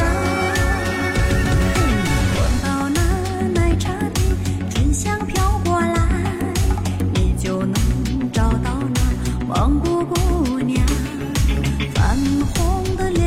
啊闻到那奶茶的醇香飘过来，你就能找到那蒙古姑娘泛红的。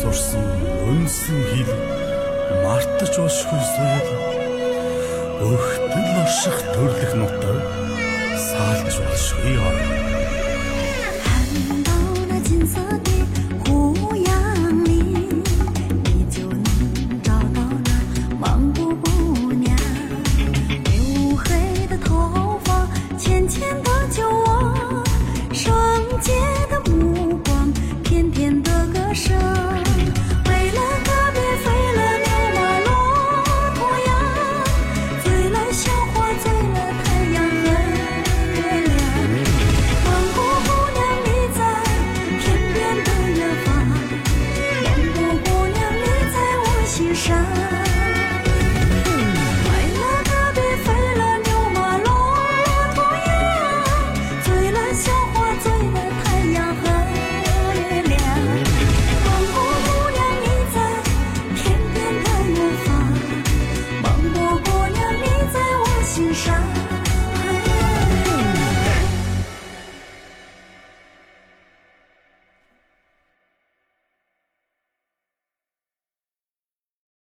сурсан үнсэн хил мартаж уушгүй зүйл өгтөл орших төрлөх нутаг саалж уушгүй орно 山。